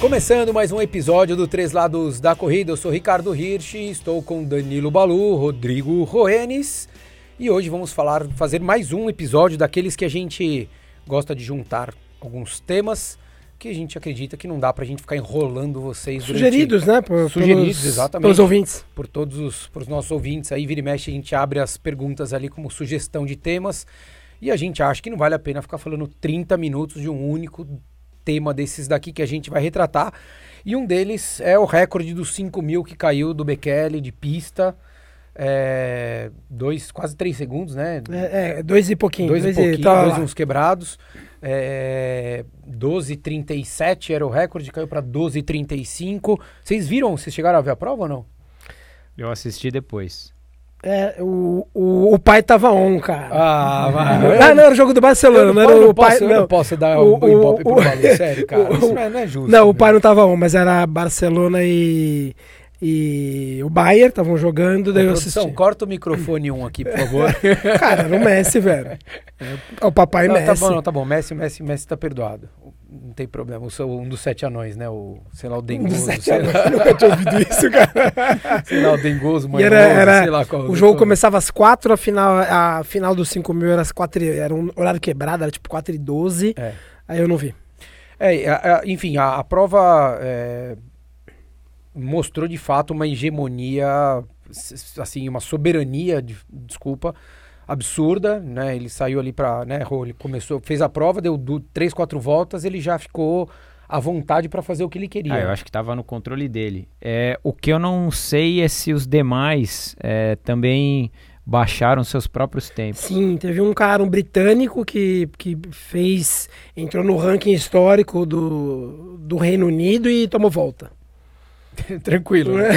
Começando mais um episódio do Três Lados da Corrida, eu sou Ricardo Hirsch, estou com Danilo Balu, Rodrigo Roenes e hoje vamos falar, fazer mais um episódio daqueles que a gente gosta de juntar alguns temas que a gente acredita que não dá pra gente ficar enrolando vocês Sugeridos, né? Por, Sugeridos, pelos, exatamente. Pelos ouvintes. Por todos os pros nossos ouvintes. Aí vira e mexe, a gente abre as perguntas ali como sugestão de temas. E a gente acha que não vale a pena ficar falando 30 minutos de um único tema desses daqui que a gente vai retratar. E um deles é o recorde dos 5 mil que caiu do Bekele de pista. É, dois, quase três segundos, né? É, é, dois e pouquinho. Dois, dois e pouquinho, tá dois lá. uns quebrados. É, 12,37 era o recorde, caiu para 12,35. Vocês viram? Vocês chegaram a ver a prova ou não? Eu assisti depois. É, o, o, o pai tava on, cara. Ah, Ah, não, era o jogo do Barcelona, não, era eu o pai. posso, eu não. não posso dar O- um ibope o- pro o- Balu, sério, cara. o- Isso não é, não é justo. Não, o né? pai não tava on, mas era Barcelona e, e o Bayern estavam jogando, daí eu Produção, assisti. corta o microfone um aqui, por favor. Cara, era o Messi, velho. É o papai não, Messi. tá bom, não, tá bom. Messi, Messi, Messi tá perdoado. Não tem problema. Eu sou um dos sete anões, né? O, sei lá, o Um Dengoso. dos sete anos, lá, nunca tinha ouvido isso, cara. sei lá, o Dengoso, E era, era- sei lá qual. o jogo qual- começava às 4, a final, a final dos 5 mil era às 4, e- era um horário quebrado, era tipo 4 e 12. É. Aí eu não vi. É, a- a- enfim, a, a prova é, mostrou de fato uma hegemonia, assim, uma soberania, de- desculpa, absurda, né? Ele saiu ali para, né? Ele começou, fez a prova, deu du- três, quatro voltas, ele já ficou à vontade para fazer o que ele queria. Ah, eu acho que tava no controle dele. É, o que eu não sei é se os demais é, também baixaram seus próprios tempos. Sim, teve um cara, um britânico, que, que fez. entrou no ranking histórico do, do Reino Unido e tomou volta. Tranquilo. né?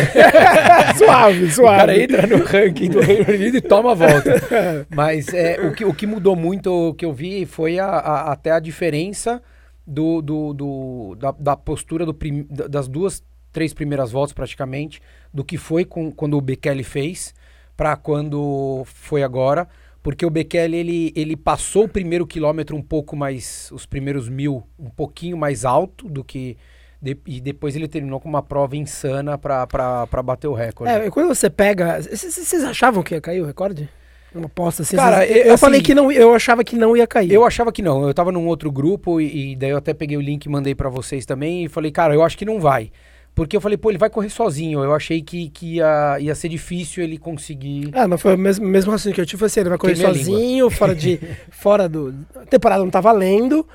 suave, O suave. cara entra no ranking do Reino Unido e toma a volta. Mas é, o, que, o que mudou muito, o que eu vi, foi a- a- até a diferença do, do, do- da, da postura do prim- da- das duas, três primeiras voltas praticamente, do que foi com, quando o Bekele fez para quando foi agora. Porque o Bekele, ele, ele passou o primeiro quilômetro um pouco mais, os primeiros mil, um pouquinho mais alto do que... de- e depois ele terminou com uma prova insana para bater o recorde. É, quando você pega. Vocês achavam que ia cair o recorde? Uma aposta assim? Cara, eu- eu, assim, falei que não, eu achava que não ia cair. Eu achava que não. Eu tava num outro grupo e, e daí eu até peguei o link e mandei pra vocês também e falei, cara, eu acho que não vai. Porque eu falei, pô, ele vai correr sozinho. Eu achei que, que ia, ia ser difícil ele conseguir. Ah, não foi o mesmo, mesmo raciocínio que eu tive, foi assim, ele vai correr sozinho, fora de. fora do. A temporada não tá valendo.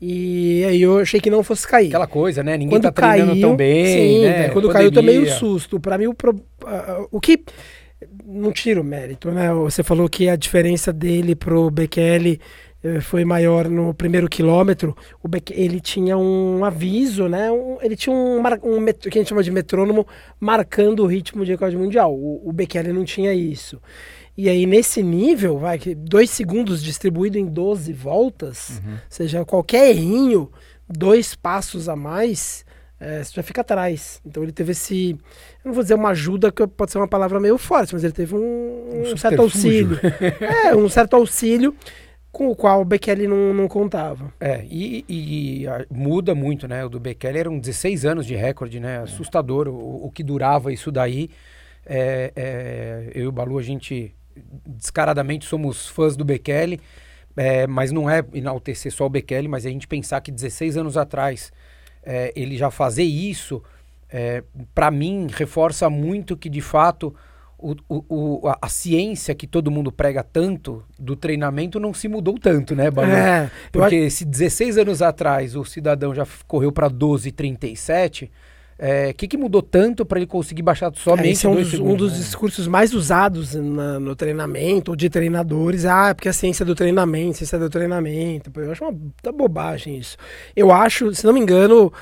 E aí eu achei que não fosse cair. Aquela coisa, né? Ninguém quando tá treinando caiu, tão bem. sim, né? velho, quando caiu também o susto. Pra mim, o, pro- o que. Não tira o mérito, né? Você falou que a diferença dele pro Bekele foi maior no primeiro quilômetro. Ele tinha um aviso, né? Um- ele tinha um, um que a gente chama de metrônomo marcando o ritmo de recorde mundial. O, o Bekele não tinha isso. E aí, nesse nível, vai, que dois segundos distribuído em 12 voltas, ou seja, qualquer errinho, dois passos a mais, é, você já fica atrás. Então ele teve esse. Eu não vou dizer uma ajuda, que pode ser uma palavra meio forte, mas ele teve um, um certo auxílio. é, um certo auxílio com o qual o Bekele não, não contava. É, e, e, a- muda muito, né? O do Bekele eram 16 anos de recorde, né? Assustador o, o que durava isso daí. É, é, eu e o Balu, a gente descaradamente somos fãs do Bekele, é, mas não é enaltecer só o Bekele, mas a gente pensar que 16 anos atrás é, ele já fazer isso, é, para mim, reforça muito que de fato o, o- a, a ciência que todo mundo prega tanto do treinamento não se mudou tanto, né, Balu? É, eu Porque se 16 anos atrás o cidadão já correu para 12,37, o que, que mudou tanto para ele conseguir baixar somente É, esse é um dos, um segundos, dos né? discursos mais usados na- no treinamento, ou de treinadores. Ah, é porque a ciência do treinamento, ciência do treinamento. Eu acho uma puta bobagem isso. Eu acho, se não me engano,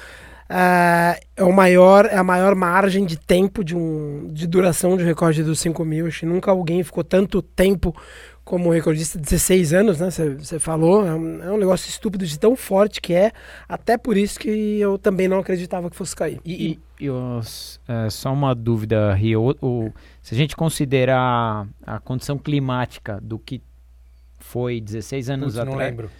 Uh, é, o maior, é a maior margem de tempo de, um, de duração de recorde dos 5 mil. Acho que nunca alguém ficou tanto tempo como recordista, 16 anos, né? Você falou. É um, é um, negócio estúpido de tão forte que é. Até por isso que eu também não acreditava que fosse cair. E, e, e os, é, só uma dúvida, Rio. O, se a gente considerar a condição climática do que foi 16 anos atrás. Não lembro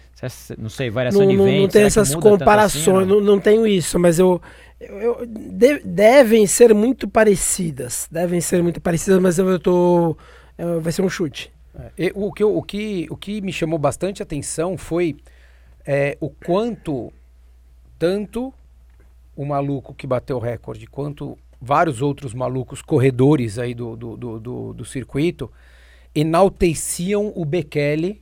não sei, variação não, de não, vento. Não tem essas comparações, assim, não? não? tenho isso, mas eu, eu, eu de, devem ser muito parecidas, devem ser muito parecidas, mas eu, eu tô, eu, vai ser um chute. É, o, que, o, que, o que me chamou bastante atenção foi é, o quanto tanto o maluco que bateu o recorde, quanto vários outros malucos corredores aí do, do, do, do, do circuito enalteciam o Bekele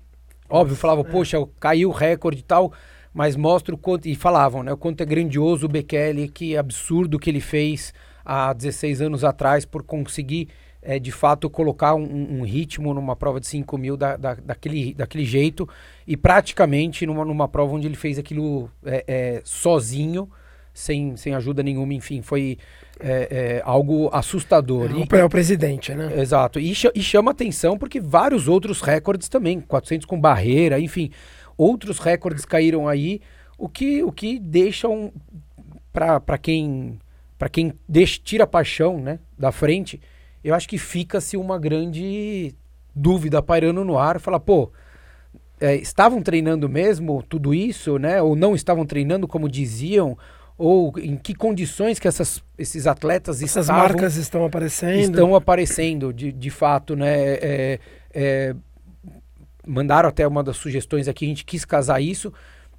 Óbvio, falavam, é. poxa, caiu o recorde e tal, mas mostra o quanto. E falavam, né? O quanto é grandioso o Bekele, que absurdo que ele fez há 16 anos atrás por conseguir, é, de fato, colocar um, um, ritmo numa prova de 5 mil da, da, daquele, daquele jeito e praticamente numa, numa prova onde ele fez aquilo é, é, sozinho, sem, sem ajuda nenhuma, enfim, foi é, é, algo assustador. É, é o presidente, né? Exato. E, e chama atenção porque vários outros recordes também, 400 com barreira, enfim, outros recordes caíram aí, o que, o que deixam para quem para quem deixa, tira a paixão né, da frente, eu acho que fica-se uma grande dúvida pairando no ar, falar, pô, é, estavam treinando mesmo tudo isso, né? Ou não estavam treinando como diziam? Ou em que condições que essas, esses atletas essas estavam, marcas estão aparecendo? estão aparecendo de, de fato né? É, é, mandaram até uma das sugestões aqui a gente quis casar isso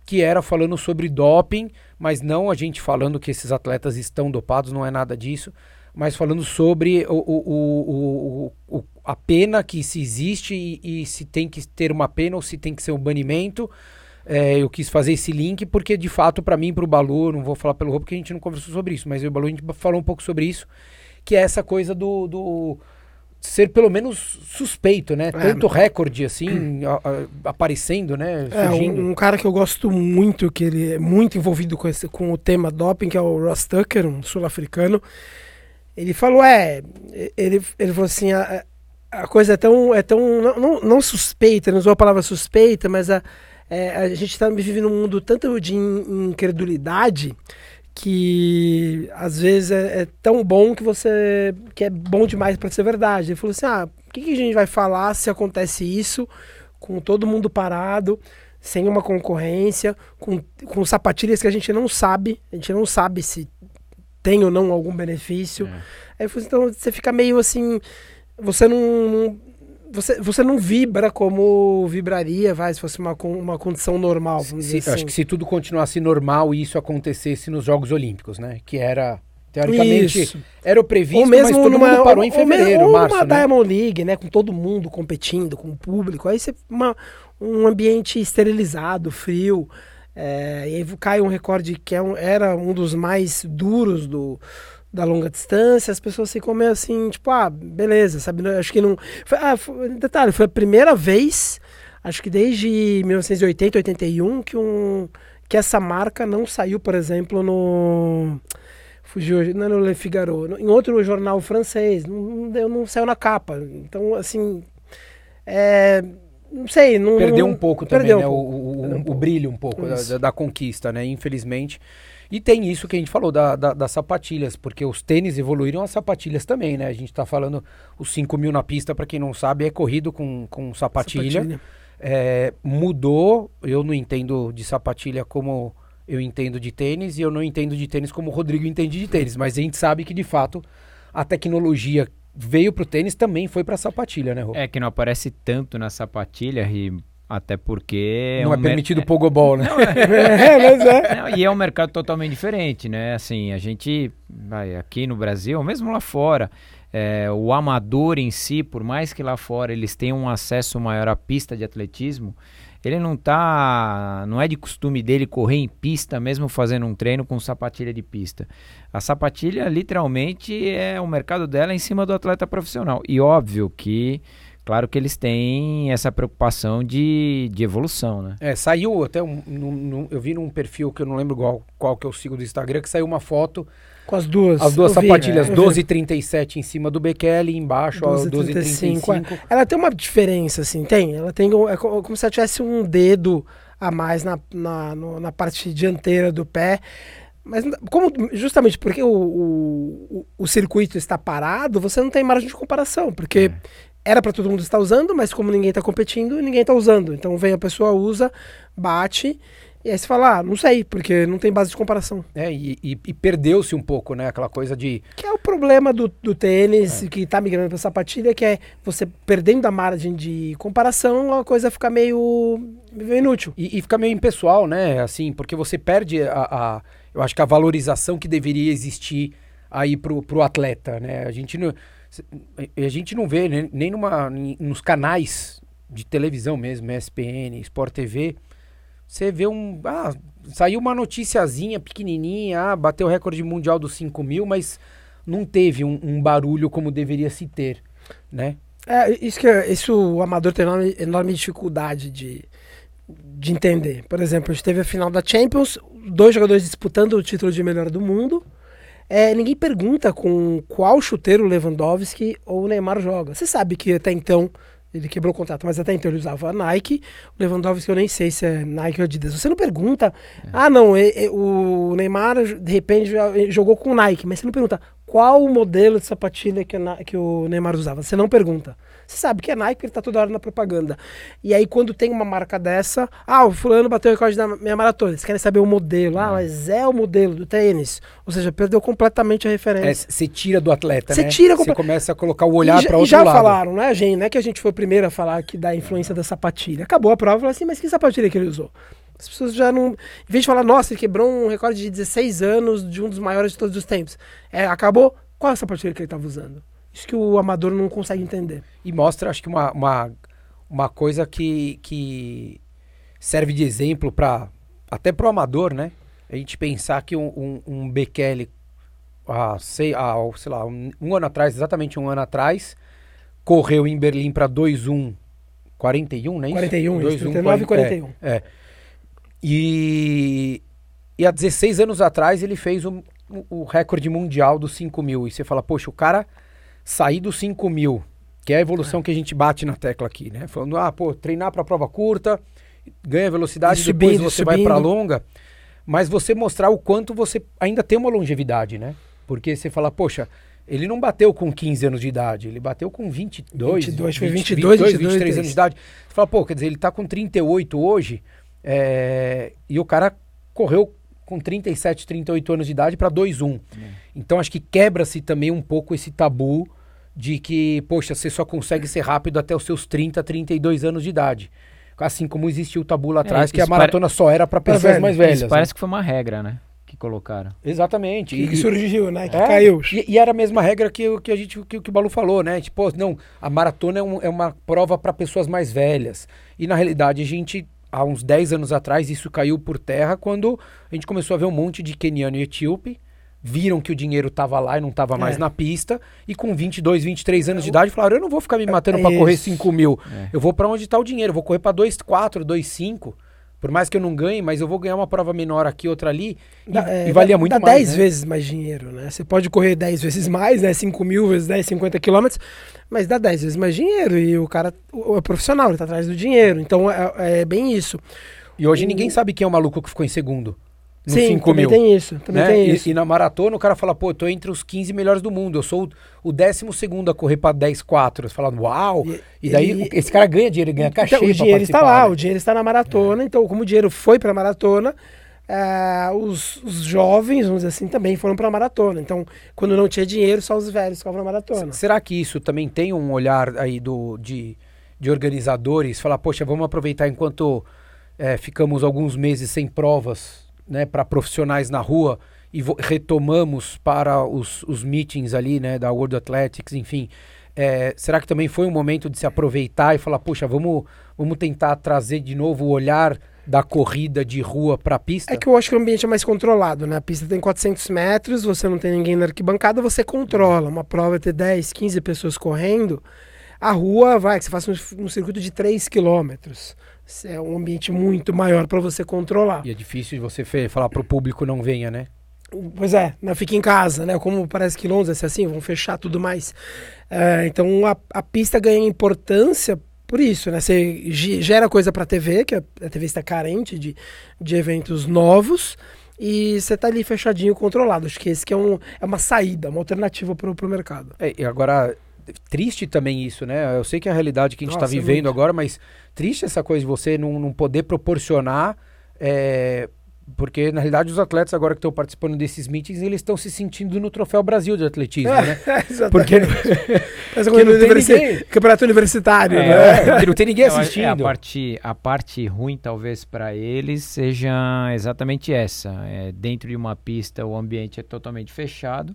que era falando sobre doping mas não a gente falando que esses atletas estão dopados não é nada disso mas falando sobre o, o, o, o a pena que se existe e, e se tem que ter uma pena ou se tem que ser um banimento é, eu quis fazer esse link porque, de fato, para mim, para o Balu, não vou falar pelo Rô porque a gente não conversou sobre isso, mas eu e o Balu a gente falou um pouco sobre isso, que é essa coisa do, do ser pelo menos suspeito, né? É, Tanto recorde assim a, a, aparecendo, né? É, um, um, cara que eu gosto muito, que ele é muito envolvido com, esse, com o tema doping, que é o Ross Tucker, um sul-africano. Ele falou, é, ele, ele falou assim, a, a coisa é tão, é tão não, não, não suspeita, não usou a palavra suspeita, mas a é, a gente está vivendo um mundo tanto de incredulidade que às vezes é, é, tão bom que você que é bom demais para ser verdade. Ele falou assim: ah, o que, que a gente vai falar se acontece isso com todo mundo parado? sem uma concorrência, com, com sapatilhas que a gente não sabe, a gente não sabe se tem ou não algum benefício. É. Aí, então você fica meio assim, você não, não, você, você não vibra como vibraria, vai, se fosse uma, uma condição normal. Se, assim. Acho que se tudo continuasse normal e isso acontecesse nos Jogos Olímpicos, né? Que era Teoricamente, isso. era o previsto, ou mesmo mas todo numa, mundo parou em fevereiro, ou março, numa né? Diamond League, né? Com todo mundo competindo, com o público. Aí você... Uma, um ambiente esterilizado, frio. É, e aí cai um recorde que é um, era um dos mais duros do, da longa distância, as pessoas ficam meio assim, tipo, ah, beleza, sabe? Acho que não. Foi, ah, foi, detalhe, foi a primeira vez, acho que desde 1980, 81, que, um, que essa marca não saiu, por exemplo, no. Fugiu, não é no Le Figaro, em outro jornal francês, não, não, não saiu na capa. Então, assim. É, não sei. Não, perdeu um pouco também, né? Um pouco. O, o, o, o, brilho um pouco da, da, conquista, né? Infelizmente. E tem isso que a gente falou da, da, das sapatilhas, porque os tênis evoluíram, as sapatilhas também, né? A gente está falando os 5 mil na pista, para quem não sabe, é corrido com, com sapatilha. sapatilha. É, mudou, eu não entendo de sapatilha como eu entendo de tênis, e eu não entendo de tênis como o Rodrigo entende de tênis, mas a gente sabe que de fato a tecnologia veio pro tênis também foi pra sapatilha, né, Rô? É que não aparece tanto na sapatilha e até porque. Não é, um é permitido mer... pogobol, né? Não, é... é, mas é. Não, e é um mercado totalmente diferente, né? Assim, a gente, vai, aqui no Brasil, mesmo lá fora, é, o amador em si, por mais que lá fora eles tenham um acesso maior à pista de atletismo, ele não tá. Não é de costume dele correr em pista, mesmo fazendo um treino com sapatilha de pista. A sapatilha, literalmente, é o mercado dela em cima do atleta profissional. E óbvio que claro que eles têm essa preocupação de, de evolução, né? É, saiu até um, eu vi num perfil que eu não lembro qual, qual que eu sigo do Instagram, que saiu uma foto com as duas. As duas sapatilhas, vi, é. 12,37 em cima do Bekele e embaixo 12,35. Ela tem uma diferença, assim, tem. Ela tem. É como se ela tivesse um dedo a mais na, na, no, na parte dianteira do pé. Mas como justamente porque o, o, o, circuito está parado, você não tem margem de comparação, porque é. Era para todo mundo estar usando, mas como ninguém está competindo, ninguém está usando. Então vem a pessoa usa, bate e aí você fala, ah, não sei, porque não tem base de comparação. É, e, e, e perdeu-se um pouco, né? Aquela coisa de. Que é o problema do, do tênis, é. que tá migrando pra sapatilha, que é você perdendo a margem de comparação, a coisa fica meio, meio inútil. E, e fica meio impessoal, né? Assim, porque você perde a, a, Eu acho que a valorização que deveria existir aí pro, pro atleta, né? A gente não. A gente não vê né, nem numa, nos canais de televisão mesmo, ESPN, Sport TV você vê um. Ah, saiu uma noticiazinha pequenininha, ah, bateu o recorde mundial dos 5 mil, mas não teve um, um, barulho como deveria se ter, né? É, isso que isso o amador tem enorme, enorme dificuldade de, de entender. Por exemplo, a gente teve a final da Champions, dois jogadores disputando o título de melhor do mundo. É, ninguém pergunta com qual chuteiro o Lewandowski ou o Neymar joga. Você sabe que até então ele quebrou o contrato, mas até então ele usava a Nike. O Lewandowski eu nem sei se é Nike ou Adidas. Você não pergunta, é. ah não, o Neymar de repente jogou com Nike, mas você não pergunta qual o modelo de sapatilha que, que o Neymar usava. Você não pergunta. Você sabe que é Nike, ele tá toda hora na propaganda. E aí, quando tem uma marca dessa, ah, o fulano bateu o recorde da minha maratona. Eles querem saber o modelo. Ah, é. mas é o modelo do tênis. Ou seja, perdeu completamente a referência. Você é, tira do atleta, Cê né? Tira Você começa a colocar o olhar para outro já lado. já falaram, né, gente? Não é que a gente foi o primeiro a falar que da influência da sapatilha. Acabou a prova e falou assim, mas que sapatilha que ele usou? As pessoas já não. Em vez de falar, nossa, ele quebrou um recorde de 16 anos de um dos maiores de todos os tempos. É, acabou. Qual é a sapatilha que ele estava usando? Isso que o amador não consegue entender. E mostra, acho que, uma, uma, uma coisa que, que serve de exemplo para até para o amador, né? A gente pensar que um, um, um Bekele, há, sei, há, sei lá, um, um, ano atrás, exatamente um ano atrás, correu em Berlim para 2-1, 41, né? 41, 2, isso, 39 e 41. É, é. E, e há 16 anos atrás ele fez o, o recorde mundial dos 5 mil. E você fala, poxa, o cara sair dos 5 mil, que é a evolução é. que a gente bate na tecla aqui, né? Falando, ah, pô, treinar para prova curta, ganha velocidade, e subindo, depois você subindo. vai para longa, mas você mostrar o quanto você ainda tem uma longevidade, né? Porque você fala, poxa, ele não bateu com 15 anos de idade, ele bateu com 22, 22 foi 22, 22, 22 23 anos de idade. Você fala, pô, quer dizer, ele tá com 38 hoje, é... e o cara correu com 37, 38 anos de idade para 2-1. Então acho que quebra-se também um pouco esse tabu de que, poxa, você só consegue ser rápido até os seus 30, 32 anos de idade. Assim como existiu o tabu lá é, atrás, é, que a maratona pare... só era para pessoas mais velhas. Isso parece né? que foi uma regra, né? Que colocaram. Exatamente. E, que surgiu, né? Que é, caiu. E, e, era a mesma regra que, que a gente que, que o Balu falou, né? Tipo, não, a maratona é, um, é uma prova para pessoas mais velhas. E na realidade a gente há uns 10 anos atrás isso caiu por terra quando a gente começou a ver um monte de keniano e etíope viram que o dinheiro estava lá e não estava mais é. na pista, e com 22, 23 anos de idade falaram: eu não vou ficar me matando é para correr 5 mil, é. eu vou para onde está o dinheiro, eu vou correr para 2,4, 2,5. Por mais que eu não ganhe, mas eu vou ganhar uma prova menor aqui, outra ali. E, dá, e valia dá, muito dá mais. Dá 10 né? vezes mais dinheiro, né? Você pode correr 10 vezes mais, né? 5 mil vezes 10, 50 quilômetros, mas dá 10 vezes mais dinheiro. E o cara o, é profissional, ele tá atrás do dinheiro. Então é, é bem isso. E hoje o... ninguém sabe quem é o maluco que ficou em segundo no Sim, 5 mil. tem isso. Também né? tem e, isso. E, na maratona o cara fala, pô, eu tô entre os 15 melhores do mundo. Eu sou o, o décimo segundo a correr pra 10, 4. Você fala, uau! E, e daí e, esse cara ganha dinheiro, ganha cachê. Então, o dinheiro está lá, né? o dinheiro está na maratona. É. Então, como o dinheiro foi pra maratona, uh, os, os, jovens, vamos dizer assim, também foram pra maratona. Então, quando não tinha dinheiro, só os velhos ficavam na maratona. Será que isso também tem um olhar aí do, de, de organizadores? Falar, poxa, vamos aproveitar enquanto é, ficamos alguns meses sem provas né, para profissionais na rua e retomamos para os, os meetings ali, né, da World Athletics, enfim. É, será que também foi um momento de se aproveitar e falar, puxa, vamos, vamos tentar trazer de novo o olhar da corrida de rua para a pista? É que eu acho que o ambiente é mais controlado, né? A pista tem 400 metros, você não tem ninguém na arquibancada, você controla. Uma prova é ter 10, 15 pessoas correndo, A rua, vai, que você faça um, um circuito de 3 quilômetros. É um ambiente muito maior para você controlar. E é difícil você falar para o público não venha, né? Pois é, não fique em casa, né? Como parece que Londres é assim, vão fechar tudo mais. É, então a, a pista ganha importância por isso, né? Você gera coisa para a TV, que a TV está carente de, de eventos novos, e você está ali fechadinho, controlado. Acho que esse que é, um, é uma saída, uma alternativa para o mercado. É, e agora, triste também isso, né? Eu sei que é a realidade que a gente está vivendo é agora, mas triste essa coisa de você não, não poder proporcionar é, porque, na realidade, os atletas agora que estão participando desses meetings, eles estão se sentindo no Troféu Brasil de Atletismo, é, né? É, Porque Mas não, não universi ninguém. Campeonato universitário, é, né? Não tem ninguém assistindo. É, a, parte, a parte ruim, talvez, para eles seja exatamente essa. É, dentro de uma pista, o ambiente é totalmente fechado.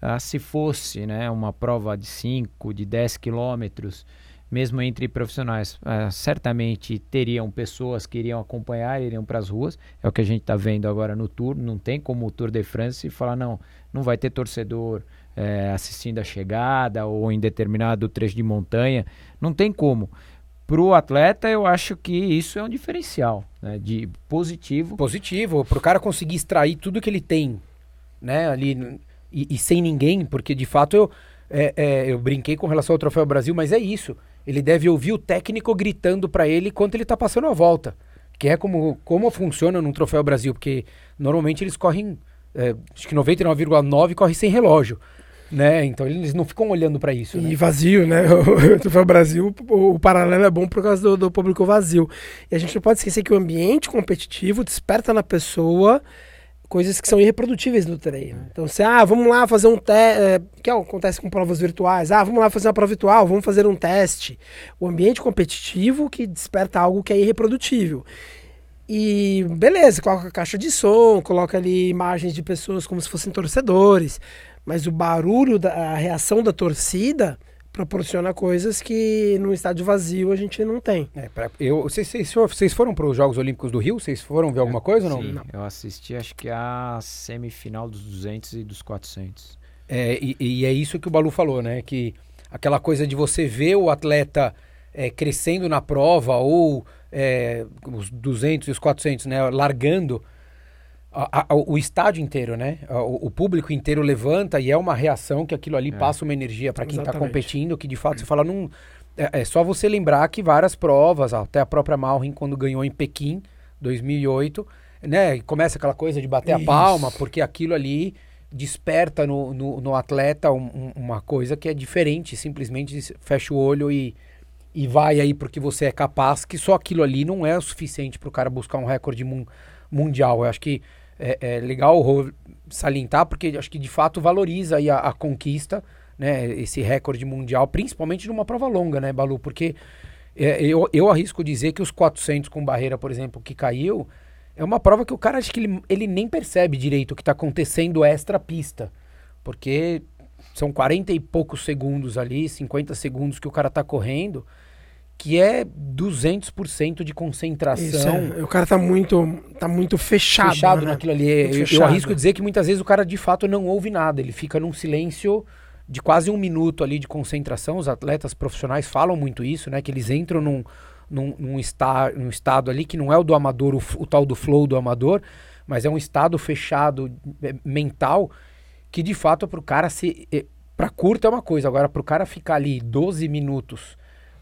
Ah, se fosse né, uma prova de 5, de 10 quilômetros mesmo entre profissionais, uh, certamente teriam pessoas que iriam acompanhar, iriam para as ruas. É o que a gente está vendo agora no Tour. Não tem como o Tour de France falar, não, não vai ter torcedor é, assistindo a chegada ou em determinado trecho de montanha. Não tem como. Para o atleta, eu acho que isso é um diferencial né, de positivo. Positivo, para o cara conseguir extrair tudo que ele tem né, ali e, e sem ninguém, porque de fato eu, é, é, eu brinquei com relação ao Troféu Brasil, mas é isso ele deve ouvir o técnico gritando para ele enquanto ele está passando a volta. Que é como, como funciona num Troféu Brasil, porque normalmente eles correm, é, acho que 99,9 corre sem relógio. Né? Então eles não ficam olhando para isso. E né? vazio, né? O Troféu Brasil, o, o, paralelo é bom por causa do, do público vazio. E a gente não pode esquecer que o ambiente competitivo desperta na pessoa coisas que são irreprodutíveis no treino. Então, se, ah, vamos lá fazer um teste, é, que acontece com provas virtuais, ah, vamos lá fazer uma prova virtual, vamos fazer um teste. O ambiente competitivo que desperta algo que é irreprodutível. E beleza, coloca caixa de som, coloca ali imagens de pessoas como se fossem torcedores, mas o barulho, da, a reação da torcida proporciona coisas que no estádio vazio a gente não tem. É, pra, eu, vocês, vocês foram para os Jogos Olímpicos do Rio? Vocês foram ver alguma coisa ou não? Sim, não? eu assisti acho que a semifinal dos 200 e dos 400. É, e, e, é isso que o Balu falou, né? Que aquela coisa de você ver o atleta é, crescendo na prova ou é, os 200 e os 400, né? Largando a, a, o estádio inteiro, né? O, o, público inteiro levanta e é uma reação que aquilo ali é. passa uma energia para quem está competindo, que de fato você fala num. É, é, só você lembrar que várias provas, até a própria Malrin, quando ganhou em Pequim, 2008, né? Começa aquela coisa de bater Isso. a palma, porque aquilo ali desperta no, no, no atleta um, uma coisa que é diferente, simplesmente fecha o olho e, e vai aí porque você é capaz, que só aquilo ali não é o suficiente para o cara buscar um recorde mun, mundial. Eu acho que é, é legal salientar, porque acho que de fato valoriza a, a, conquista, né? Esse recorde mundial, principalmente numa prova longa, né, Balu? Porque é, eu, eu arrisco dizer que os 400 com barreira, por exemplo, que caiu, é uma prova que o cara acho que ele, ele nem percebe direito o que está acontecendo extra pista. Porque são 40 e poucos segundos ali, 50 segundos que o cara está correndo que é 200% de concentração. Isso, é. O cara tá muito, tá muito fechado. Fechado né? naquilo ali. Eu, eu, arrisco dizer que muitas vezes o cara de fato não ouve nada. Ele fica num silêncio de quase um minuto ali de concentração. Os atletas profissionais falam muito isso, né? Que eles entram num, num, num, estar, num estado ali que não é o do amador, o, o tal do flow do amador, mas é um estado fechado é, mental que de fato para o cara se. É, para curto é uma coisa, agora para o cara ficar ali 12 minutos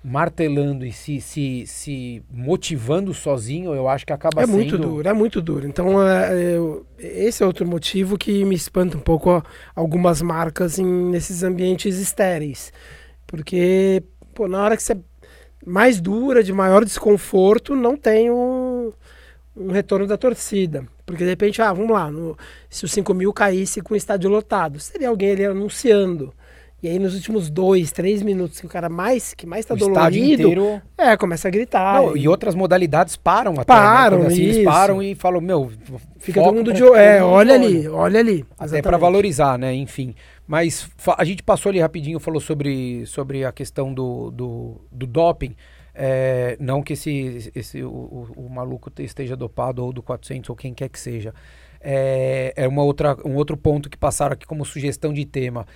martelando e se, se, se motivando sozinho, eu acho que acaba é sendo... É muito duro, é muito duro. Então, é, é, esse é outro motivo que me espanta um pouco ó, algumas marcas em, nesses ambientes estéreis. Porque, pô, na hora que você é mais dura, de maior desconforto, não tem um, um retorno da torcida. Porque, de repente, ah, vamos lá, no, se o 5 mil caísse com o estádio lotado, seria alguém ali anunciando e aí nos últimos dois, três minutos que o cara mais que mais tá o dolorido, inteiro... é, começa a gritar. Não, e... e outras modalidades param até, param, né? assim, eles param e falam, meu, fica todo mundo de é, olha ali, olha ali. Até para valorizar, né, enfim. Mas a gente passou ali rapidinho, falou sobre, sobre a questão do, do, do doping. É, não que esse, esse o, o, o, maluco esteja dopado ou do 400 ou quem quer que seja. É, é uma outra, um outro ponto que passaram aqui como sugestão de tema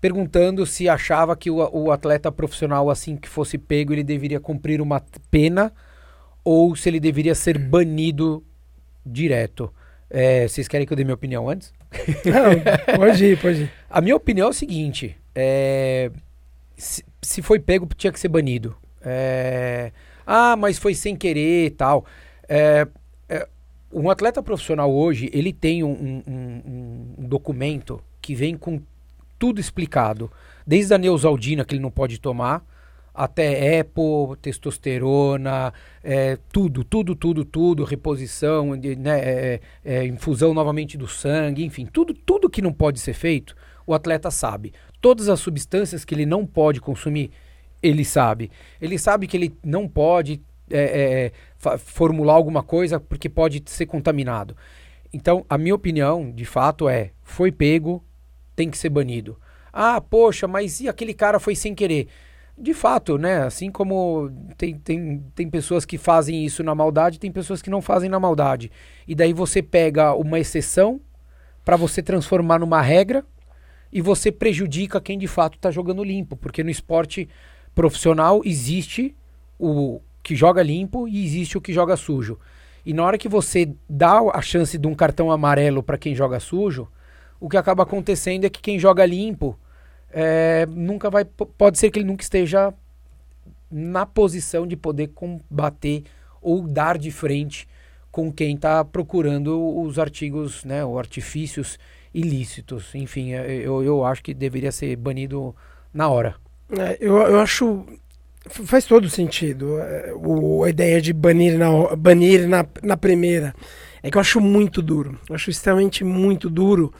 perguntando se achava que o, o, atleta profissional, assim que fosse pego, ele deveria cumprir uma pena ou se ele deveria ser banido direto. É, vocês querem que eu dê minha opinião antes? Não, pode ir, pode ir. A minha opinião é o seguinte: é, se, se, foi pego, tinha que ser banido. É, ah, mas foi sem querer e tal. É, é, um atleta profissional hoje, ele tem um, um, um documento que vem com tudo explicado. Desde a neusaldina que ele não pode tomar, até EPO, testosterona, é, tudo, tudo, tudo, tudo, reposição, né, é, é, infusão novamente do sangue, enfim, tudo, tudo que não pode ser feito, o atleta sabe. Todas as substâncias que ele não pode consumir, ele sabe. Ele sabe que ele não pode é, é, formular alguma coisa porque pode ser contaminado. Então, a minha opinião, de fato, é: foi pego, tem que ser banido. Ah, poxa, mas e aquele cara foi sem querer? de fato, né? Assim como tem, tem, tem pessoas que fazem isso na maldade, tem pessoas que não fazem na maldade. E daí você pega uma exceção para você transformar numa regra e você prejudica quem de fato está jogando limpo. Porque no esporte profissional existe o que joga limpo e existe o que joga sujo. E na hora que você dá a chance de um cartão amarelo para quem joga sujo, o que acaba acontecendo é que quem joga limpo é, nunca vai. Pode ser que ele nunca esteja na posição de poder combater ou dar de frente com quem está procurando os artigos, né, ou artifícios ilícitos. Enfim, é, eu, eu acho que deveria ser banido na hora. É, eu, eu acho. Faz todo sentido é, o, a ideia de banir na, banir na, na primeira. É que eu acho muito duro. Eu acho extremamente muito duro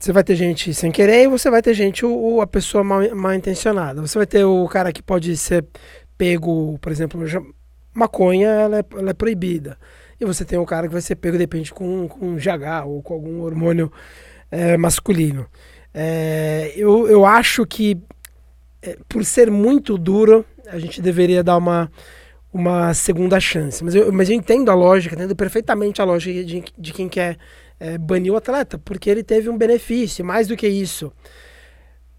você vai ter gente sem querer e você vai ter gente, o, a pessoa mal, mal intencionada. Você vai ter o cara que pode ser pego, por exemplo, maconha, ela é, ela é proibida. E você tem o cara que vai ser pego, de repente, com, com GH ou com algum hormônio é, masculino. É, eu, eu acho que, é, por ser muito duro, a gente deveria dar uma, uma segunda chance. Mas eu, mas eu entendo a lógica, entendo perfeitamente a lógica de, de quem quer é, banir o atleta, porque ele teve um benefício. Mais do que isso,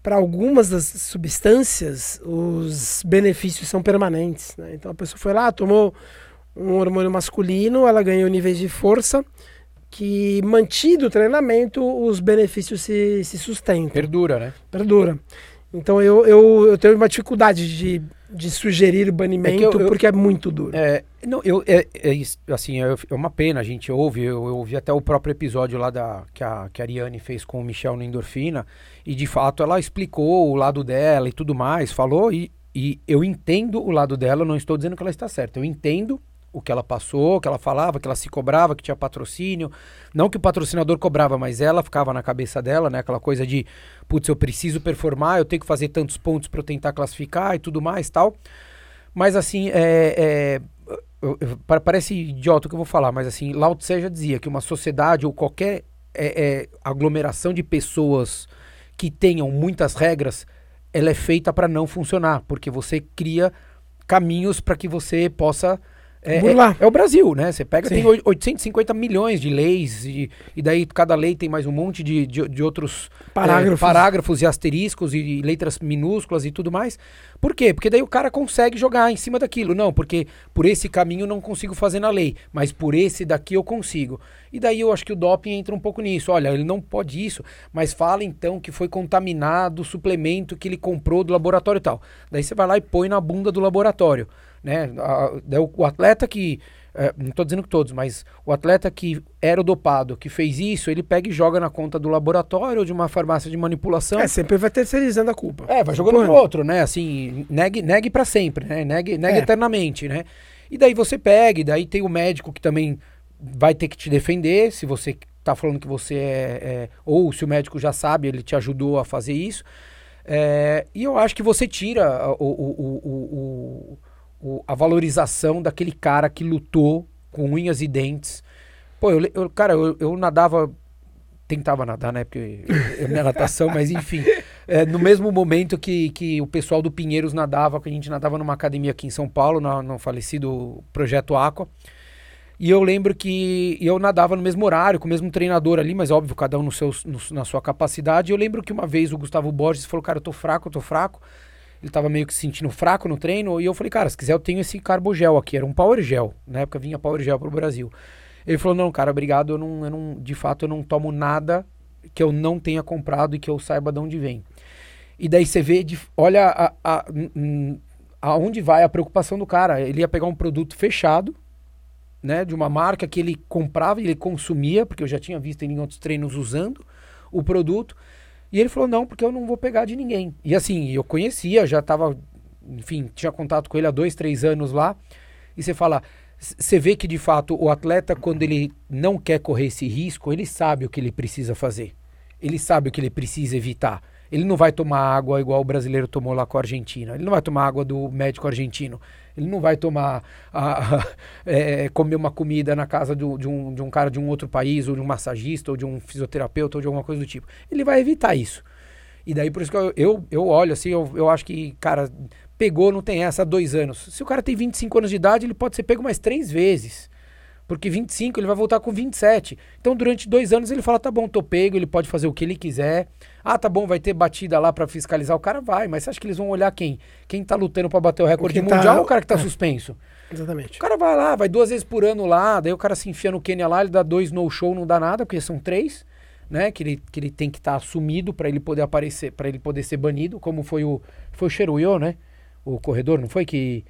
para algumas das substâncias, os benefícios são permanentes. Né? Então a pessoa foi lá, tomou um hormônio masculino, ela ganhou níveis de força que, mantido o treinamento, os benefícios se, se sustentam. Perdura, né? Perdura. Então eu, eu, eu tenho uma dificuldade de, de sugerir banimento é eu, eu, porque é muito duro. É, não, eu, é, é assim, é, é, uma pena, a gente ouve, eu, eu ouvi até o próprio episódio lá da, que, a, que a Ariane fez com o Michel no Endorfina, e de fato ela explicou o lado dela e tudo mais, falou, e, e eu entendo o lado dela, não estou dizendo que ela está certa, eu entendo o que ela passou, que ela falava, que ela se cobrava, que tinha patrocínio. Não que o patrocinador cobrava, mas ela ficava na cabeça dela, né? Aquela coisa de, putz, eu preciso performar, eu tenho que fazer tantos pontos para eu tentar classificar e tudo mais tal. Mas assim, é, é eu, eu, parece idiota o que eu vou falar, mas assim, Lao Tse já dizia que uma sociedade ou qualquer é, é aglomeração de pessoas que tenham muitas regras, ela é feita para não funcionar, porque você cria caminhos para que você possa é, é, é, o Brasil, né? Você pega, Sim. tem 850 milhões de leis, e, e daí cada lei tem mais um monte de, de, de outros parágrafos. É, parágrafos e asteriscos e letras minúsculas e tudo mais. Por quê? Porque daí o cara consegue jogar em cima daquilo. Não, porque por esse caminho não consigo fazer na lei, mas por esse daqui eu consigo. E daí eu acho que o doping entra um pouco nisso. Olha, ele não pode isso, mas fala então que foi contaminado o suplemento que ele comprou do laboratório e tal. Daí você vai lá e põe na bunda do laboratório né? O atleta que é, não estou dizendo que todos, mas o atleta que era o dopado, que fez isso, ele pega e joga na conta do laboratório ou de uma farmácia de manipulação. É, sempre vai terceirizando a culpa. É, vai jogando pro outro, né? Assim, negue, negue para sempre, né? Negue, negue é. eternamente, né? E daí você pega, e daí tem o médico que também vai ter que te defender, se você tá falando que você é, é ou se o médico já sabe, ele te ajudou a fazer isso. É, e eu acho que você tira o, o, o, o o, a valorização daquele cara que lutou com unhas e dentes. Pô, eu, eu cara, eu, eu, nadava. Tentava nadar, né? Porque eu, minha natação, mas enfim. É, no mesmo momento que, que o pessoal do Pinheiros nadava, que a gente nadava numa academia aqui em São Paulo, no, no falecido Projeto Aqua. E eu lembro que eu nadava no mesmo horário, com o mesmo treinador ali, mas óbvio, cada um no seu, no, na sua capacidade. Eu lembro que uma vez o Gustavo Borges falou, cara, eu tô fraco, eu tô fraco. Ele tava meio que se sentindo fraco no treino. E eu falei, cara, se quiser eu tenho esse carbogel aqui. Era um Power Gel. Na época vinha Power Gel pro Brasil. Ele falou, não, cara, obrigado. Eu não, eu não, de fato, eu não tomo nada que eu não tenha comprado e que eu saiba de onde vem. E daí você vê, olha a, a, aonde vai a preocupação do cara. Ele ia pegar um produto fechado, né, de uma marca que ele comprava e ele consumia, porque eu já tinha visto em outros treinos usando o produto. E ele falou: não, porque eu não vou pegar de ninguém. E assim, eu conhecia, já estava, enfim, tinha contato com ele há dois, três anos lá. E você fala, você vê que de fato o atleta, quando ele não quer correr esse risco, ele sabe o que ele precisa fazer. Ele sabe o que ele precisa evitar. Ele não vai tomar água igual o brasileiro tomou lá com a Argentina. Ele não vai tomar água do médico argentino. Ele não vai tomar a, a, é, comer uma comida na casa do, de, um, de um cara de um outro país, ou de um massagista, ou de um fisioterapeuta, ou de alguma coisa do tipo. Ele vai evitar isso. E daí por isso que eu, eu, eu olho assim, eu, eu acho que, cara, pegou, não tem essa dois anos. Se o cara tem 25 anos de idade, ele pode ser pego mais três vezes. Porque 25 ele vai voltar com 27. Então, durante dois anos, ele fala: tá bom, tô pego, ele pode fazer o que ele quiser. Ah, tá bom, vai ter batida lá para fiscalizar. O cara vai, mas você acha que eles vão olhar quem? Quem tá lutando para bater o recorde tá... mundial ou o cara que tá é. suspenso? Exatamente. O cara vai lá, vai duas vezes por ano lá, daí o cara se enfia no Quênia lá, ele dá dois no-show, não dá nada, porque são três, né? Que ele, que ele tem que estar tá assumido para ele poder aparecer, para ele poder ser banido, como foi o. Foi o Cheruyo, né? O corredor, não foi? Que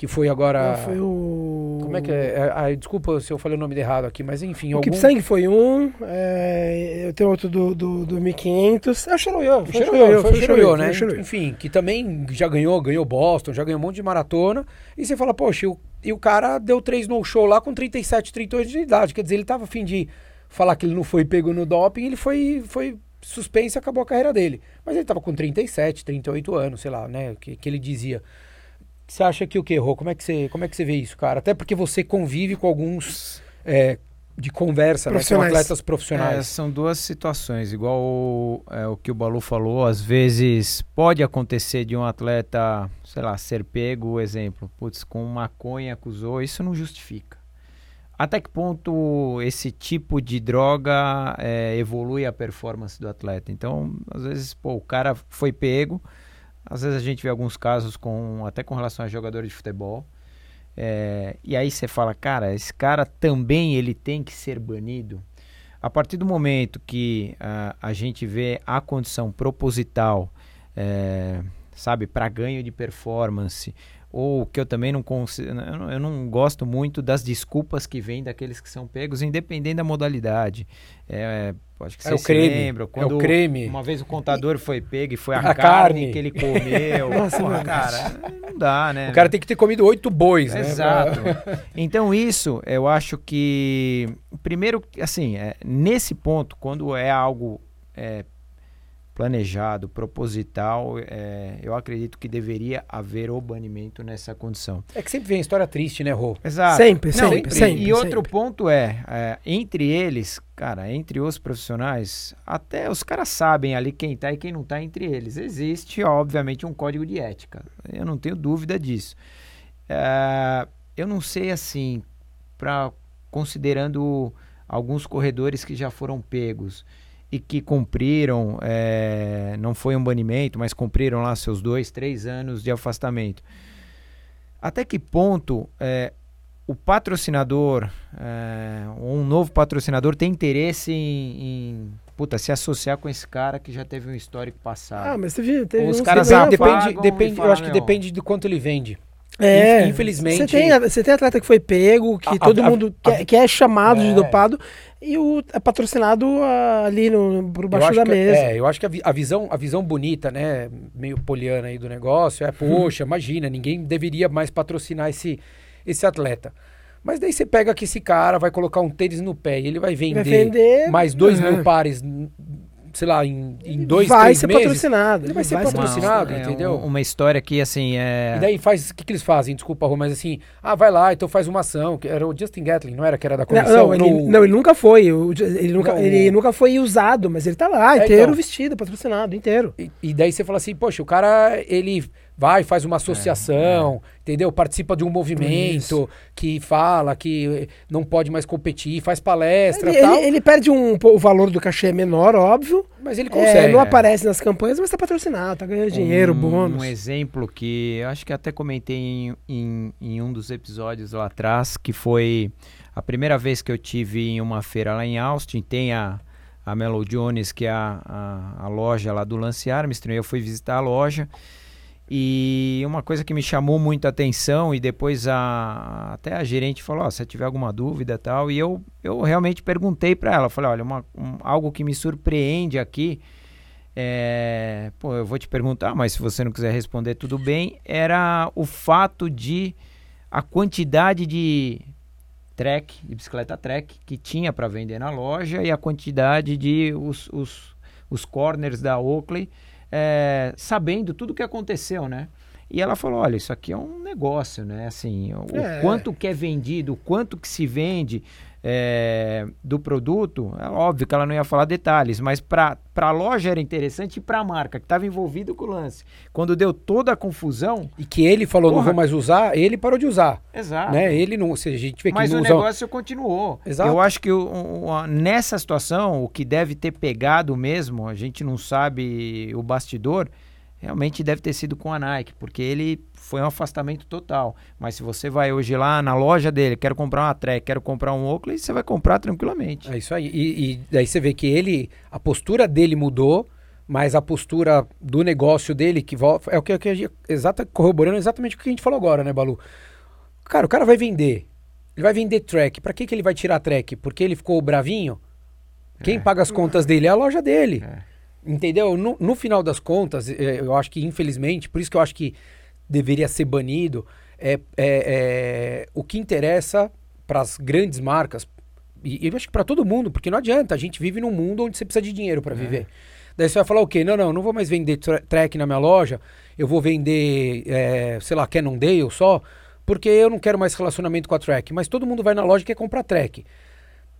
que foi agora. Não, foi o. Como é que é? Ah, desculpa se eu falei o nome errado aqui, mas enfim. O algum... Kipsang foi um. É... Eu tenho outro do, do, do 1500. É o Cheruyo. Foi o Cheruyo, foi o Cheruyo, né? Enfim, que também já ganhou, ganhou Boston, já ganhou um monte de maratona. E você fala, poxa, e o, e o cara deu três no show lá com 37, 38 de idade. Quer dizer, ele tava a fim de falar que ele não foi pego no doping, ele foi, foi suspenso e acabou a carreira dele. Mas ele tava com 37, 38 anos, sei lá, né? Que, que ele dizia. Você acha que o que errou? Como é que você, como é que você vê isso, cara? Até porque você convive com alguns é, de conversa, né? São atletas profissionais. É, são duas situações, igual o, é, o que o Balu falou, às vezes pode acontecer de um atleta, sei lá, ser pego, exemplo, putz, com maconha acusou, isso não justifica. Até que ponto esse tipo de droga é, evolui a performance do atleta? Então, às vezes, pô, o cara foi pego, às vezes a gente vê alguns casos com até com relação a jogadores de futebol. É, e aí você fala, cara, esse cara também ele tem que ser banido. A partir do momento que uh, a gente vê a condição proposital, é, sabe, para ganho de performance, ou que eu também não consigo, eu não gosto muito das desculpas que vêm daqueles que são pegos, independente da modalidade. É, acho que é o creme. lembram. Quando é o creme. Uma vez o contador foi pego e foi a, a carne, carne, que ele comeu. Nossa, Porra, cara, não dá, né? O cara tem que ter comido oito bois, né? Exato. então isso, eu acho que primeiro, assim, é, nesse ponto, quando é algo é, planejado, proposital, é, eu acredito que deveria haver o banimento nessa condição. É que sempre vem história triste, né, Rô? Exato. Sempre, Não, sempre, sempre. E outro ponto é, é, entre eles, cara, entre os profissionais, até os caras sabem ali quem tá e quem não tá entre eles. Existe, obviamente, um código de ética. Eu não tenho dúvida disso. É, eu não sei, assim, para considerando alguns corredores que já foram pegos e que cumpriram, é, não foi um banimento, mas cumpriram lá seus dois, três anos de afastamento. Até que ponto é, o patrocinador, é, um novo patrocinador, tem interesse em, em puta, se associar com esse cara que já teve um histórico passado? Ah, mas teve, teve Os caras depende, depende, eu acho que depende do quanto ele vende. É, infelizmente. Você tem, você tem atleta que foi pego, que a, todo a, mundo a, quer, que é chamado é. de dopado, e o é patrocinado uh, ali no, por baixo da que, mesa. É, eu acho que a, a, visão, a visão bonita, né, meio poliana aí do negócio, é, poxa, imagina, ninguém deveria mais patrocinar esse, esse atleta. Mas daí você pega que esse cara vai colocar um tênis no pé e ele vai vender, vai vender mais dois uhum. mil pares sei lá, em, em dois, vai três ser meses, patrocinado. Ele vai ser vai patrocinado, ser entendeu? É uma história que, assim, é... E daí faz, o que, que eles fazem? Desculpa, Rô, mas assim, ah, vai lá, então faz uma ação, que era o Justin Gatling, não era que era da comissão? Não, não, ele, não ele, nunca foi, ele nunca, ele nunca foi usado, mas ele tá lá, é, inteiro então. vestido, patrocinado, inteiro. E, e daí você fala assim, poxa, o cara, ele vai, faz uma associação, é, é. entendeu? Participa de um movimento Isso. que fala que não pode mais competir, faz palestra ele, tal. Ele, ele, perde um, o valor do cachê é menor, óbvio. Mas ele consegue. É, não aparece nas campanhas, mas tá patrocinado, tá ganhando dinheiro, um, bônus. Um exemplo que eu acho que até comentei em, em, em um dos episódios lá atrás, que foi a primeira vez que eu tive em uma feira lá em Austin, tem a a Melo Jones, que é a, a, a, loja lá do Lance Armstrong. Eu fui visitar a loja e uma coisa que me chamou muito a atenção e depois a, até a gerente falou, oh, se tiver alguma dúvida tal, e eu, eu realmente perguntei para ela, falei, olha, uma, um, algo que me surpreende aqui, é, pô, eu vou te perguntar, mas se você não quiser responder, tudo bem, era o fato de a quantidade de track, de bicicleta track que tinha para vender na loja e a quantidade de os, os, os corners da Oakley é, sabendo tudo o que aconteceu, né? E ela falou, olha, isso aqui é um negócio, né? Assim, o é. quanto que é vendido, o quanto que se vende é, do produto, é óbvio que ela não ia falar detalhes, mas para a loja era interessante e para a marca que estava envolvido com o lance. Quando deu toda a confusão... E que ele falou, porra, não vou mais usar, ele parou de usar. Exato. Né? Ele não, se a gente vê que Mas o negócio continuou. Exato. Eu acho que o, nessa situação, o que deve ter pegado mesmo, a gente não sabe o bastidor realmente deve ter sido com a Nike, porque ele foi um afastamento total. Mas se você vai hoje lá na loja dele, quero comprar uma Trek, quero comprar um Oakley, você vai comprar tranquilamente. É isso aí. E, e daí você vê que ele, a postura dele mudou, mas a postura do negócio dele, que volta, é o que, é que a gente, exata, corroborando exatamente o que a gente falou agora, né, Balu? Cara, o cara vai vender. Ele vai vender track. Para que, que ele vai tirar track? Porque ele ficou bravinho? Quem é. paga as contas dele é a loja dele. É. Entendeu? No, no, final das contas, é, eu acho que, infelizmente, por isso que eu acho que deveria ser banido, é, é, é o que interessa para as grandes marcas, e eu acho que para todo mundo, porque não adianta, a gente vive num mundo onde você precisa de dinheiro para é. viver. Daí você vai falar o quê? Não, não, não vou mais vender tra track na minha loja, eu vou vender, é, sei lá, Cannondale só, porque eu não quero mais relacionamento com a track. Mas todo mundo vai na loja e quer comprar track.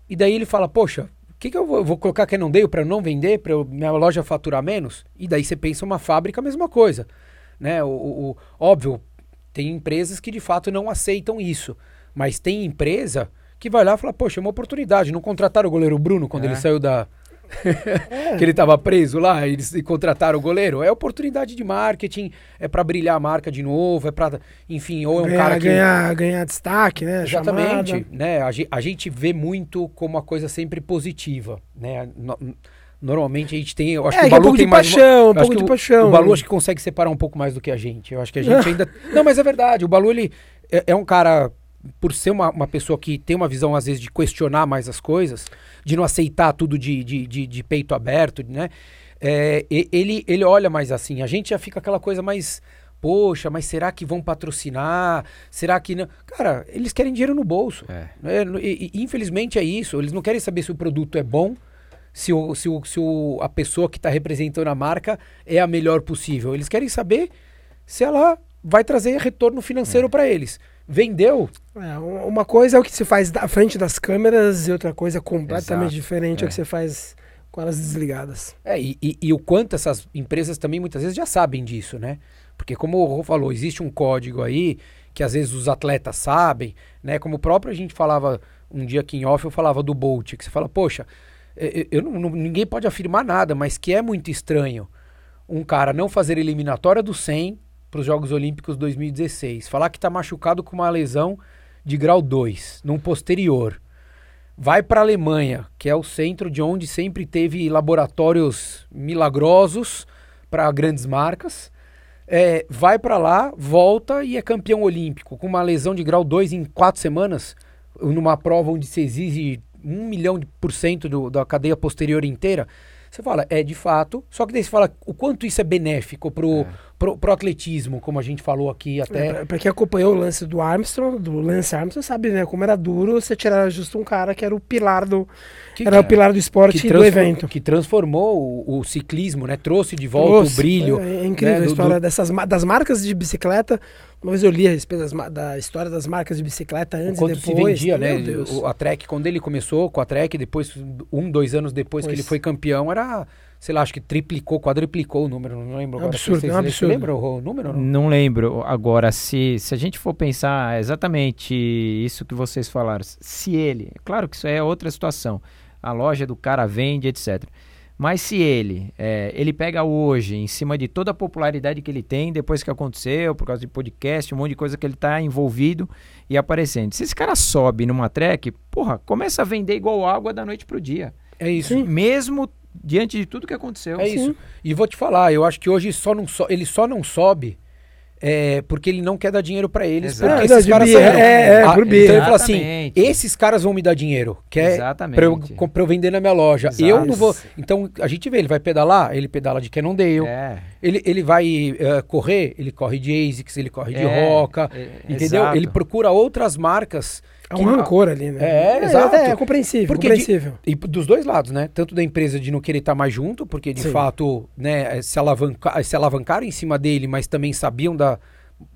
E daí ele fala, poxa, que, que eu vou, eu vou colocar que não deu para não vender, para minha loja faturar menos? E daí você pensa uma fábrica, a mesma coisa. Né? O, o, o, óbvio, tem empresas que de fato não aceitam isso. Mas tem empresa que vai lá e fala, poxa, é uma oportunidade. Não contrataram o goleiro Bruno quando é. ele saiu da, é. que ele estava preso lá, eles contrataram o goleiro. É oportunidade de marketing, é para brilhar a marca de novo, é para, enfim, ou é um ganhar, cara que ganhar, ganhar destaque, né? Exatamente, Chamada. né? A, a, gente vê muito como uma coisa sempre positiva, né? No, normalmente a gente tem, eu acho é, que o Balu é um tem mais paixão, um pouco de paixão. O Balu acho que consegue separar um pouco mais do que a gente. Eu acho que a gente ainda Não, mas é verdade, o Balu ele é, é um cara por ser uma, uma pessoa que tem uma visão, às vezes, de questionar mais as coisas, de não aceitar tudo de, de, de, de peito aberto, né? É, ele, ele olha mais assim. A gente já fica aquela coisa mais. Poxa, mas será que vão patrocinar? Será que não? Cara, eles querem dinheiro no bolso. É. Né? E, e, infelizmente é isso. Eles não querem saber se o produto é bom, se, o, se, o, se o, a pessoa que está representando a marca é a melhor possível. Eles querem saber se ela vai trazer retorno financeiro é. para eles vendeu. É, uma coisa é o que se faz à frente das câmeras e outra coisa completamente Exato. diferente é. o que você faz com elas desligadas. É, e, e, e, o quanto essas empresas também muitas vezes já sabem disso, né? Porque como o Rô falou, existe um código aí que às vezes os atletas sabem, né? Como o próprio a gente falava um dia aqui em off, eu falava do Bolt, que você fala, poxa, eu, eu não, ninguém pode afirmar nada, mas que é muito estranho um cara não fazer eliminatória do 100 para os Jogos Olímpicos 2016. Falar que está machucado com uma lesão de grau 2, num posterior. Vai para a Alemanha, que é o centro de onde sempre teve laboratórios milagrosos para grandes marcas. É, vai para lá, volta e é campeão olímpico, com uma lesão de grau 2 em quatro semanas, numa prova onde se exige um milhão por cento do, da cadeia posterior inteira. Você fala, é de fato, só que daí você fala o quanto isso é benéfico pro, é. Pro, pro atletismo, como a gente falou aqui até. É, pra, pra, quem acompanhou o lance do Armstrong, do Lance Armstrong, sabe, né? Como era duro você tirar justo um cara que era o pilar do. Que, era o pilar do esporte e do evento. Que transformou o, o, ciclismo, né? Trouxe de volta Trouxe. o brilho. É, é incrível né? a história do, dessas, das marcas de bicicleta uma vez eu li a respeito das, da história das marcas de bicicleta antes Quanto e depois. se vendia, né? O, a Trek, quando ele começou com a Trek, depois, um, dois anos depois pois. que ele foi campeão, era sei lá, acho que triplicou, quadriplicou o número, não lembro agora. Absurdo, Vocês, é um absurdo. Você lembra o número? Não? Não lembro. Agora, se, se a gente for pensar exatamente isso que vocês falaram, se ele, claro que isso é outra situação, a loja do cara vende, etc. Mas se ele, é, ele pega hoje, em cima de toda a popularidade que ele tem, depois que aconteceu, por causa de podcast, um monte de coisa que ele está envolvido e aparecendo. Se esse cara sobe numa track, porra, começa a vender igual água da noite pro dia. É isso. Sim. Mesmo diante de tudo que aconteceu. É isso. E vou te falar, eu acho que hoje só não so, ele só não sobe é, porque ele não quer dar dinheiro pra eles. Exato. Porque É, esses caras saíram. é, é, Ah, por. Então ele fala assim: Exatamente. esses caras vão me dar dinheiro, que é Exatamente. pra eu, pra eu vender na minha loja. Exato. Eu não vou. Então a gente vê, ele vai pedalar, ele pedala de Cannondale. É. Ele, ele vai eh, correr, ele corre de ASICS, ele corre de É, Roca. é, entendeu? exato. Ele procura outras marcas. É um rancor ali, né? É, exato. É, compreensível, Porque compreensível. E dos dois lados, né? Tanto da empresa de não querer estar mais junto, porque de Sim. fato, né, se, alavanca, se alavancaram em cima dele, mas também sabiam da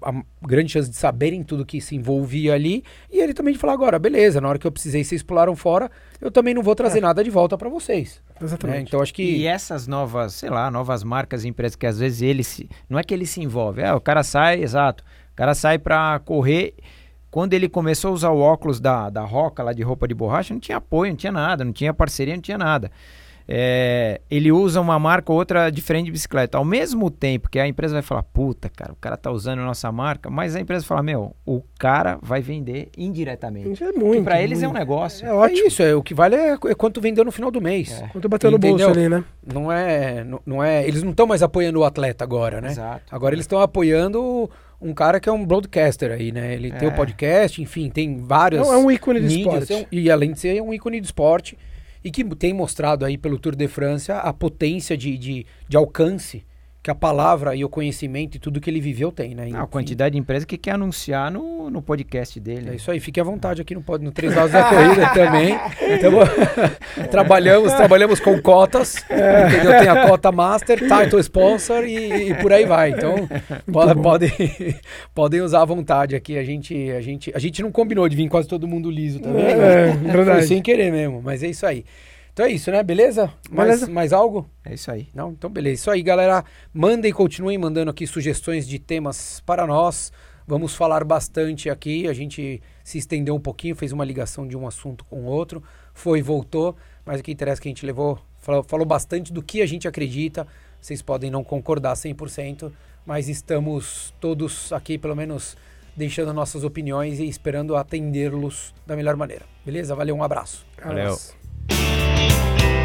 a grande chance de saberem tudo que se envolvia ali. E ele também de falar agora, beleza, na hora que eu precisei, vocês pularam fora, eu também não vou trazer nada de volta pra vocês. né? Exatamente. Então acho que E essas novas, sei lá, novas marcas e empresas que às vezes ele se. Não é que ele se envolve, é, o cara sai, exato. O cara sai pra correr. Quando ele começou a usar o óculos da, da Roca, lá de roupa de borracha, não tinha apoio, não tinha nada, não tinha parceria, não tinha nada. É, ele usa uma marca ou outra diferente de bicicleta. Ao mesmo tempo que a empresa vai falar, puta, cara, o cara tá usando a nossa marca, mas a empresa fala, meu, o cara vai vender indiretamente. É que muito. pra eles é um muito. negócio. É é ótimo. isso, é, o que vale é, é quanto vendeu no final do mês. É. Quanto bateu no bolso ali, né? Não é, não, não é, eles não estão mais apoiando o atleta agora, né? Exato. Agora eles estão apoiando um cara que é um broadcaster aí, né? Ele tem o É. podcast, enfim, tem várias É um- é um ícone mídias, esporte. é um- e além de ser um ícone do esporte e que tem mostrado aí pelo Tour de France a potência de, de, de alcance que a palavra e o conhecimento e tudo que ele viveu tem, né? Enfim, a quantidade de empresa que quer anunciar no, no podcast dele. É isso aí, fique à vontade aqui no, no Três Lados da Corrida também. Tamo- trabalhamos, trabalhamos com cotas, entendeu? Tem a cota Master, Title Sponsor e, e por aí vai. Então, pode- podem, podem usar à vontade aqui. A gente, a, gente, a gente não combinou de vir quase todo mundo liso também. É, né? verdade. Foi sem querer mesmo, mas é isso aí. Então é isso, né? Beleza? Mais, Beleza. mais algo? É isso aí. Não? Então, beleza. Isso aí, galera. Mandem, continuem mandando aqui sugestões de temas para nós. Vamos falar bastante aqui. A gente se estendeu um pouquinho, fez uma ligação de um assunto com o outro, foi e voltou. Mas o que interessa é que a gente levou, falou, falou bastante do que a gente acredita. Vocês podem não concordar 100%, mas estamos todos aqui, pelo menos, deixando nossas opiniões e esperando atendê-los da melhor maneira. Beleza? Valeu, um abraço. Valeu. Abraço. Thank you.